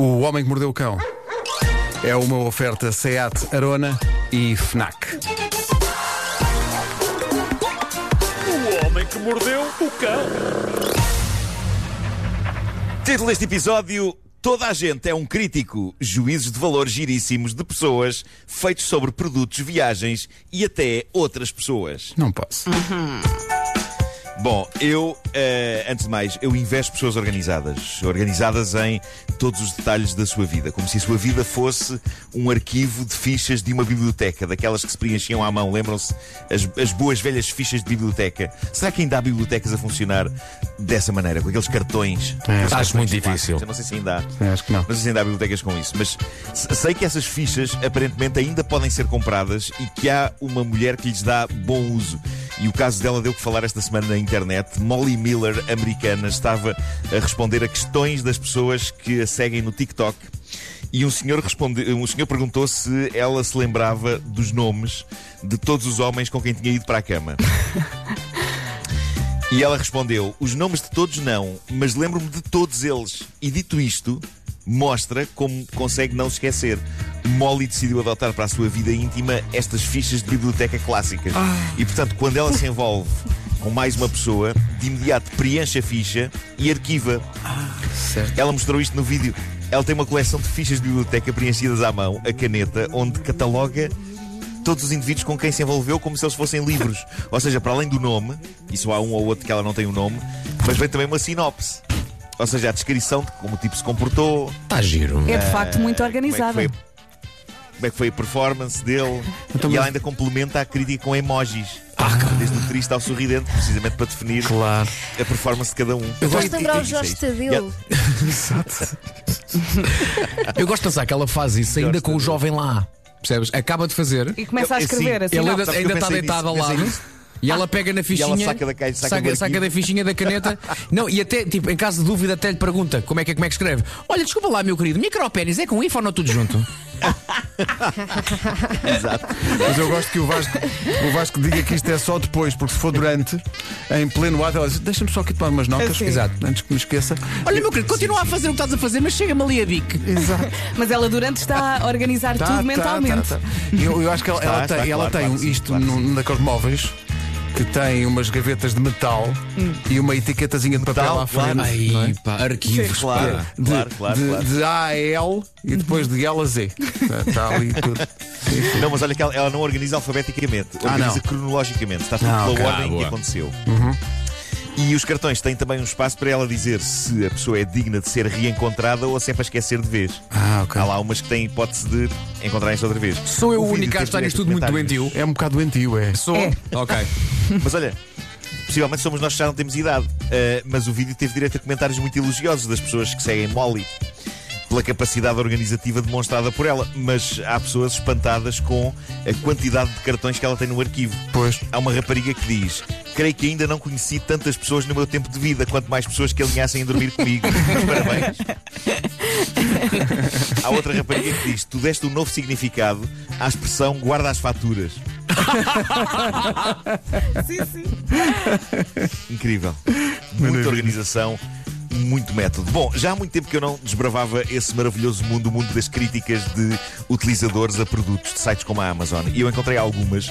O Homem que Mordeu o Cão é uma oferta SEAT Arona e FNAC. O homem que mordeu o cão. Título deste episódio: Toda a gente é um crítico. Juízos de valor giríssimos de pessoas feitos sobre produtos, viagens e até outras pessoas. Não posso. Bom, eu, eh, antes de mais, eu invejo pessoas organizadas. Organizadas em todos os detalhes da sua vida. Como se a sua vida fosse um arquivo de fichas de uma biblioteca, daquelas que se preenchiam à mão. Lembram-se? As, as boas velhas fichas de biblioteca. Será que ainda há bibliotecas a funcionar dessa maneira, com aqueles cartões? É, acho muito cartões difícil. plásticos? Eu não sei se ainda há. É, acho que não. Não sei se ainda há bibliotecas com isso, mas se- sei que essas fichas aparentemente ainda podem ser compradas e que há uma mulher que lhes dá bom uso. E o caso dela deu que falar esta semana na internet. Molly Miller, americana, estava a responder a questões das pessoas que a seguem no TikTok. E um senhor, responde, um senhor perguntou se ela se lembrava dos nomes de todos os homens com quem tinha ido para a cama. E ela respondeu: Os nomes de todos não, mas lembro-me de todos eles. E dito isto, mostra como consegue não se esquecer. Molly decidiu adotar para a sua vida íntima estas fichas de biblioteca clássicas. E portanto, quando ela se envolve com mais uma pessoa, de imediato preenche a ficha e arquiva. Certo. Ela mostrou isto no vídeo. Ela tem uma coleção de fichas de biblioteca preenchidas à mão, a caneta, onde cataloga todos os indivíduos com quem se envolveu como se eles fossem livros. Ou seja, para além do nome, e só há um ou outro que ela não tem o nome, mas vem também uma sinopse. Ou seja, a descrição de como o tipo se comportou, Está giro. É de facto muito é, organizada. foi, como é que foi a performance dele. Então, e ela ainda complementa a crítica com emojis. Desde o triste ao sorridente, precisamente para definir Claro. a performance de cada um. Eu gosto E- de lembrar o e- isso é Jorge. Tadeu. Eu gosto de pensar que ela faz isso ainda Gosto com o jovem lá. Percebes? Acaba de fazer. E começa a Eu- escrever sim, assim. Ele ainda, eu está deitado ao nisso, pensei lado. E ela pega na fichinha. ela saca da caixa, saca saca, saca da fichinha da caneta. Não, e até, tipo, em caso de dúvida, até lhe pergunta como é que, como é que escreve. Olha, desculpa lá, meu querido, micropénis é com info ou não tudo junto? Exato. Mas eu gosto que o Vasco, o Vasco diga que isto é só depois, porque se for durante, em pleno ato, ela diz: Deixa-me só aqui tomar umas notas. Assim. Exato. Antes que me esqueça. Olha, meu querido, continua a fazer o que estás a fazer, mas chega-me ali a bique. Exato. Mas ela durante está a organizar Tá, tudo tá, mentalmente. tá, tá. Eu, eu acho que ela, Está, ela está, tem, ela claro, tem claro isto claro num- móveis que tem umas gavetas de metal e uma etiquetazinha de papel Metal, à frente. claro. Ai, não é? pá, arquivos. Claro, pá. de, claro, claro, de, claro. de A a L e depois de L a Z. Está ali tudo. Não, mas olha que ela, ela não organiza alfabeticamente, Ah, organiza não. cronologicamente. Está tudo Ah, pela ok. ordem Ah, que boa. aconteceu. E os cartões têm também um espaço para ela dizer se a pessoa é digna de ser reencontrada ou se é para esquecer de vez. Ah, ok. Há lá umas que têm hipótese de encontrarem-se outra vez. Sou eu o único a direito isto tudo muito doentio. É um bocado doentio, é. Sou. É. Ok. Mas olha, possivelmente somos nós que já não temos idade. Uh, mas o vídeo teve direito a comentários muito elogiosos das pessoas que seguem Molly pela capacidade organizativa demonstrada por ela. Mas há pessoas espantadas com a quantidade de cartões que ela tem no arquivo. Pois. Há uma rapariga que diz: Creio que ainda não conheci tantas pessoas no meu tempo de vida, quanto mais pessoas que alinhassem a dormir comigo. Mas parabéns. Há outra rapariga que diz: Tu deste um novo significado à expressão guarda as faturas. Sim, sim. Incrível. Maravilha. Muita organização, muito método. Bom, já há muito tempo que eu não desbravava esse maravilhoso mundo, o mundo das críticas de utilizadores a produtos de sites como a Amazon. E eu encontrei algumas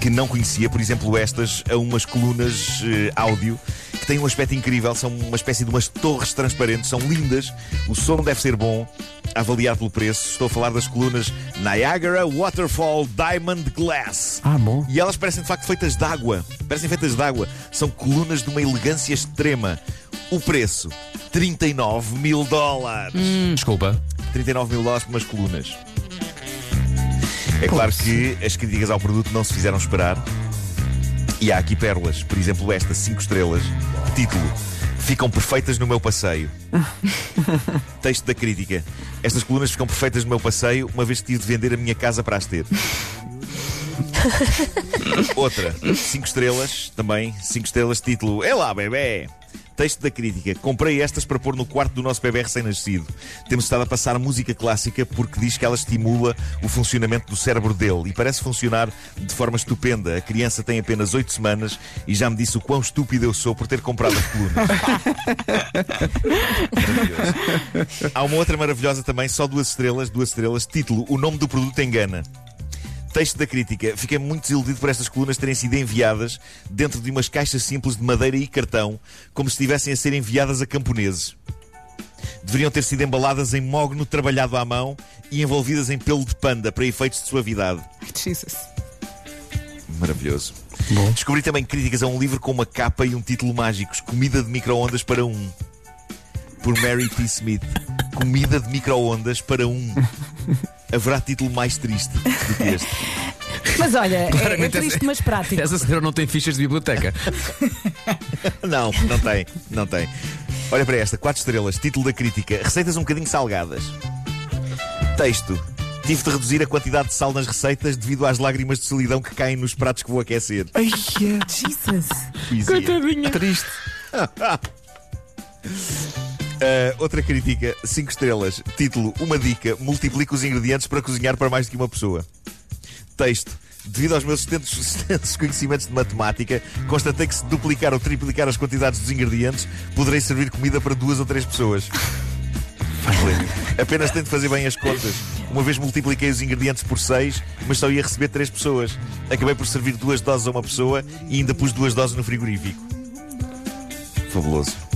que não conhecia, por exemplo, estas a umas colunas eh, áudio que têm um aspecto incrível, são uma espécie de umas torres transparentes, são lindas, o som deve ser bom. a Avaliar pelo preço, estou a falar das colunas Niagara Waterfall Diamond Glass. Ah, bom. E elas parecem de facto feitas de água. Parecem feitas de água. São colunas de uma elegância extrema. O preço: 39 mil dólares. Hum, desculpa. 39 mil dólares por umas colunas. É claro que as críticas ao produto não se fizeram esperar. E há aqui pérolas. Por exemplo, esta, 5 estrelas. Título: Ficam perfeitas no meu passeio. Texto da crítica: Estas colunas ficam perfeitas no meu passeio, uma vez que tive de vender a minha casa para as ter. Outra, 5 estrelas, também, 5 estrelas, título É lá, bebê! Texto da crítica. Comprei estas para pôr no quarto do nosso bebê recém-nascido. Temos estado a passar música clássica porque diz que ela estimula o funcionamento do cérebro dele e parece funcionar de forma estupenda. A criança tem apenas 8 semanas e já me disse o quão estúpido eu sou por ter comprado a coluna. Há uma outra maravilhosa também, só duas estrelas, duas estrelas. Título: O nome do produto engana. Texto da crítica. Fiquei muito desiludido por estas colunas terem sido enviadas dentro de umas caixas simples de madeira e cartão, como se estivessem a ser enviadas a camponeses. Deveriam ter sido embaladas em mogno trabalhado à mão e envolvidas em pelo de panda para efeitos de suavidade. Jesus. Maravilhoso. Descobri também críticas a um livro com uma capa e um título mágicos: Comida de micro-ondas para um. Por Mary T. Smith. Comida de micro-ondas para um. Haverá título mais triste do que este. Mas olha, é, é triste, essa- mas prático. Essa senhora não tem fichas de biblioteca. Não, não tem, não tem. Olha para esta, 4 estrelas, título da crítica: Receitas um bocadinho salgadas. Texto: Tive de reduzir a quantidade de sal nas receitas devido às lágrimas de solidão que caem nos pratos que vou aquecer. Ai, Jesus. Poesia. triste. Uh, outra crítica, 5 estrelas. Título: Uma dica: multiplique os ingredientes para cozinhar para mais do que uma pessoa. Texto: Devido aos meus extensos, conhecimentos de matemática, constatei que se duplicar ou triplicar as quantidades dos ingredientes, poderei servir comida para duas ou três pessoas. Apenas tento fazer bem as contas. Uma vez multipliquei os ingredientes por 6, mas só ia receber 3 pessoas. Acabei por servir duas doses a uma pessoa e ainda pus duas doses no frigorífico. Fabuloso.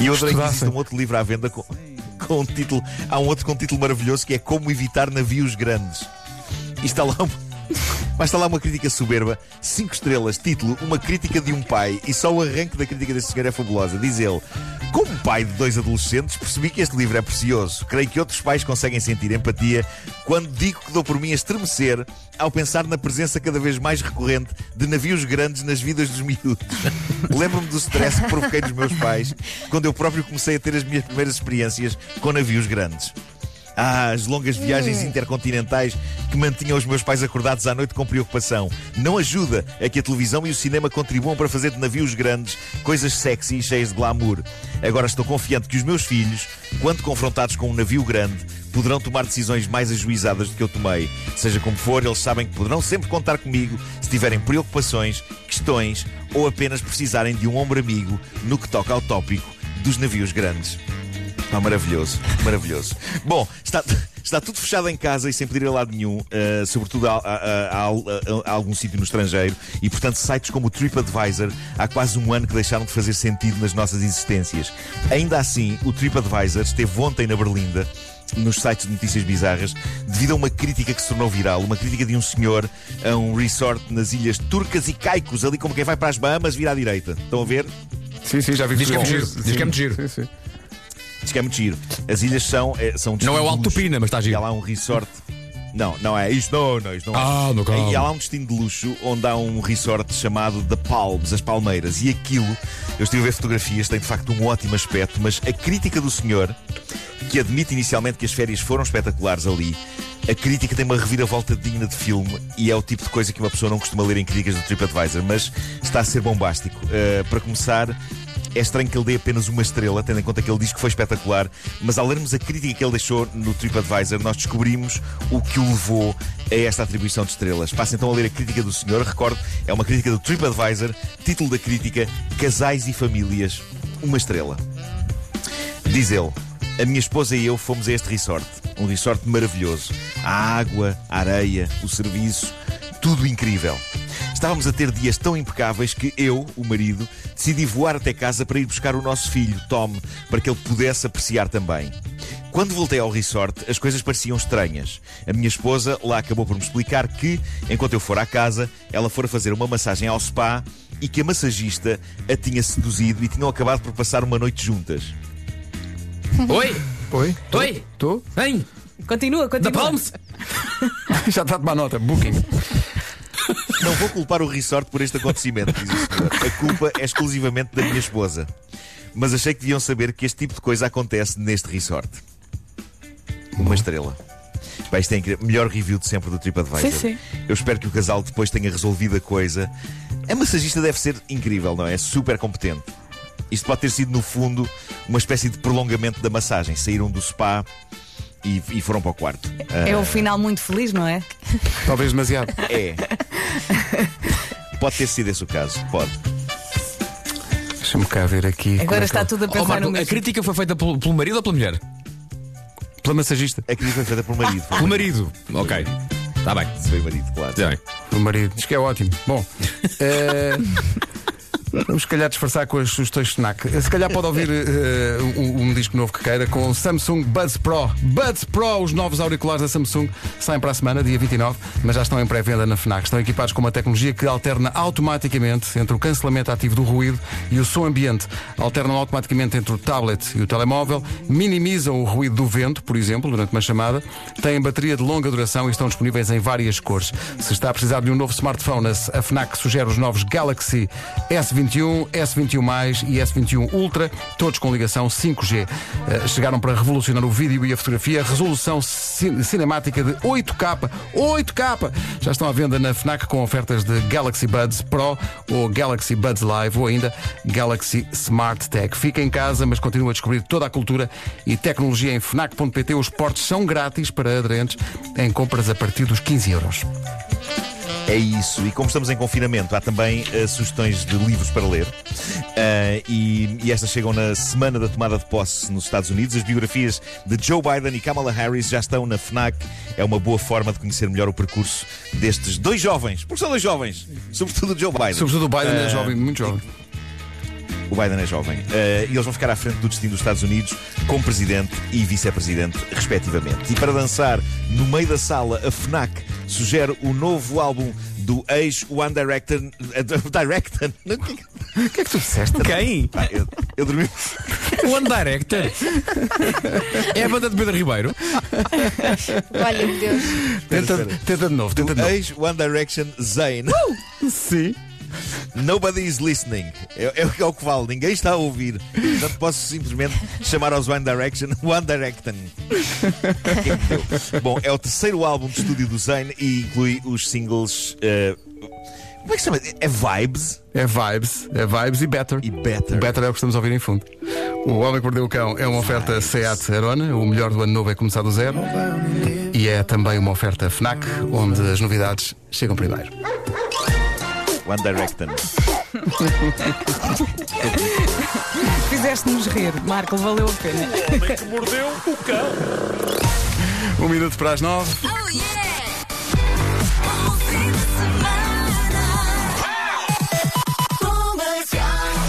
E outra ainda existe Estudassem. um outro livro à venda com, com um título. Há um outro com um título maravilhoso que é Como Evitar Navios Grandes. E está lá um- Mas está lá uma crítica soberba, 5 estrelas, título, uma crítica de um pai, e só o arranque da crítica deste senhor é fabulosa. Diz ele: Como pai de dois adolescentes, percebi que este livro é precioso. Creio que outros pais conseguem sentir empatia quando digo que dou por mim a estremecer ao pensar na presença cada vez mais recorrente de navios grandes nas vidas dos miúdos. Lembro-me do stress que provoquei nos meus pais quando eu próprio comecei a ter as minhas primeiras experiências com navios grandes. Ah, as longas viagens intercontinentais que mantinham os meus pais acordados à noite com preocupação. Não ajuda a que a televisão e o cinema contribuam para fazer de navios grandes coisas sexy e cheias de glamour. Agora estou confiante que os meus filhos, quando confrontados com um navio grande, poderão tomar decisões mais ajuizadas do que eu tomei. Seja como for, eles sabem que poderão sempre contar comigo se tiverem preocupações, questões ou apenas precisarem de um ombro amigo no que toca ao tópico dos navios grandes. Ah, maravilhoso, maravilhoso. Bom, está, está tudo fechado em casa e sem poder ir a lado nenhum, eh, sobretudo a, a- a- a- algum sítio no estrangeiro, e portanto sites como o TripAdvisor há quase um ano que deixaram de fazer sentido nas nossas existências. Ainda assim, o TripAdvisor esteve ontem na Berlinda nos sites de notícias bizarras devido a uma crítica que se tornou viral, uma crítica de um senhor a um resort nas ilhas Turcas e Caicos, ali como quem vai para as Bahamas vira à direita. Estão a ver? Sim, sim, já vi Diz que é muito giro, diz que é muito giro. Sim, sim. Diz que é muito giro. As ilhas são, é, são Não é o Alto. Pina, mas está E há giro. lá um resort. Não, não é. Isto não, não, isto não é. Ah, no calma. E há lá um destino de luxo onde há um resort chamado The Palms, as Palmeiras. E aquilo, eu estive a ver fotografias, tem de facto um ótimo aspecto, mas a crítica do senhor, que admite inicialmente que as férias foram espetaculares ali, a crítica tem uma reviravolta digna de filme e é o tipo de coisa que uma pessoa não costuma ler em críticas do TripAdvisor, mas está a ser bombástico. Uh, para começar, é estranho que ele dê apenas uma estrela, tendo em conta que ele diz que foi espetacular, mas ao lermos a crítica que ele deixou no TripAdvisor, nós descobrimos o que o levou a esta atribuição de estrelas. Passa então a ler a crítica do senhor, recordo, é uma crítica do TripAdvisor, título da crítica: Casais e Famílias, uma estrela. Diz ele: A minha esposa e eu fomos a este resort. Um resort maravilhoso. A água, a areia, o serviço, tudo incrível. Estávamos a ter dias tão impecáveis que eu, o marido, decidi voar até casa para ir buscar o nosso filho, Tom, para que ele pudesse apreciar também. Quando voltei ao resort, as coisas pareciam estranhas. A minha esposa lá acabou por me explicar que, enquanto eu for à casa, ela fora fazer uma massagem ao spa e que a massagista a tinha seduzido e tinham acabado por passar uma noite juntas. Oi! Oi? Oi! Estou? Hein? Continua, continua. Palms? Já está a tomar nota. Booking. Não vou culpar o resort por este acontecimento, diz o senhor. A culpa é exclusivamente da minha esposa. Mas achei que deviam saber que este tipo de coisa acontece neste resort. Uma estrela. Pá, isto é incrível. Melhor review de sempre do TripAdvisor. Sim, sim. Eu espero que o casal depois tenha resolvido a coisa. A massagista deve ser incrível, não é? É super competente. Isto pode ter sido, no fundo, uma espécie de prolongamento da massagem. Saíram do spa e, e foram para o quarto. É um final muito feliz, não é? Talvez demasiado. É. Pode ter sido esse o caso. Pode. Deixa-me cá ver aqui. Agora é está que- tudo a Oh, pensar Marco, no a mesmo. crítica foi feita pelo, pelo marido ou pela mulher? Pela massagista. A crise foi feita por marido. Pelo marido. Ok. Está bem. Foi o marido, claro. Está bem. O marido. Diz que é ótimo. Bom. eh, Vamos, se calhar, disfarçar com as sugestões Fnac. Se calhar pode ouvir eh, um, um disco novo que queira com o Samsung Buds Pro. Buds Pro, os novos auriculares da Samsung, saem para a semana, dia 29, mas já estão em pré-venda na Fnac. Estão equipados com uma tecnologia que alterna automaticamente entre o cancelamento ativo do ruído e o som ambiente. Alternam automaticamente entre o tablet e o telemóvel, minimizam o ruído do vento, por exemplo, durante uma chamada, têm bateria de longa duração e estão disponíveis em várias cores. Se está a precisar de um novo smartphone, a Fnac sugere os novos Galaxy S21, S21+, e S21 Ultra, todos com ligação 5G. Eh, chegaram para revolucionar o vídeo e a fotografia, resolução ci- cinemática de 8K. 8K! Já estão à venda na Fnac com ofertas de Galaxy Buds Pro ou Galaxy Buds Live ou ainda Galaxy Smart Tech. Fica em casa, mas continua a descobrir toda a cultura e tecnologia em Fnac.pt. Os portes são grátis para aderentes em compras a partir dos 15 euros. É isso. E como estamos em confinamento, há também eh, sugestões de livros para ler. Eh, e, e estas chegam na semana da tomada de posse nos Estados Unidos. As biografias de Joe Biden e Kamala Harris já estão na FNAC. É uma boa forma de conhecer melhor o percurso destes dois jovens. Porque são dois jovens. Sobretudo o Joe Biden. Sobretudo o Biden é Eh, jovem, muito jovem. O Biden é jovem. Eh, e eles vão ficar à frente do destino dos Estados Unidos como presidente e vice-presidente, respectivamente. E para dançar no meio da sala, a FNAC sugere o novo álbum do ex-One Director. eh, Director? Não, que- O que é que tu disseste? Quem? Pá, eu, eu dormi. One Director. É a banda de Pedro Ribeiro. Olha, meu Deus. Tenta, tenta de novo, tenta de novo. Ex-One Direction Zayn. Sim. Nobody is listening. É, é, o que- é o que vale. Ninguém está a ouvir. Portanto, posso simplesmente chamar aos One Direction One Direction. Bom, é o terceiro álbum de estúdio do Zayn e inclui os singles. eh, como é que se chama? É Vibes É vibes, é vibes e better. e Better. O better é o que estamos a ouvir em fundo. O Homem que Mordeu o Cão é uma oferta Seat Arona, o melhor do ano novo é começar do zero. E é também uma oferta Fnac, onde as novidades chegam primeiro. One Direction. Fizeste-nos rir, Marco, valeu a pena. Um minuto para as nove.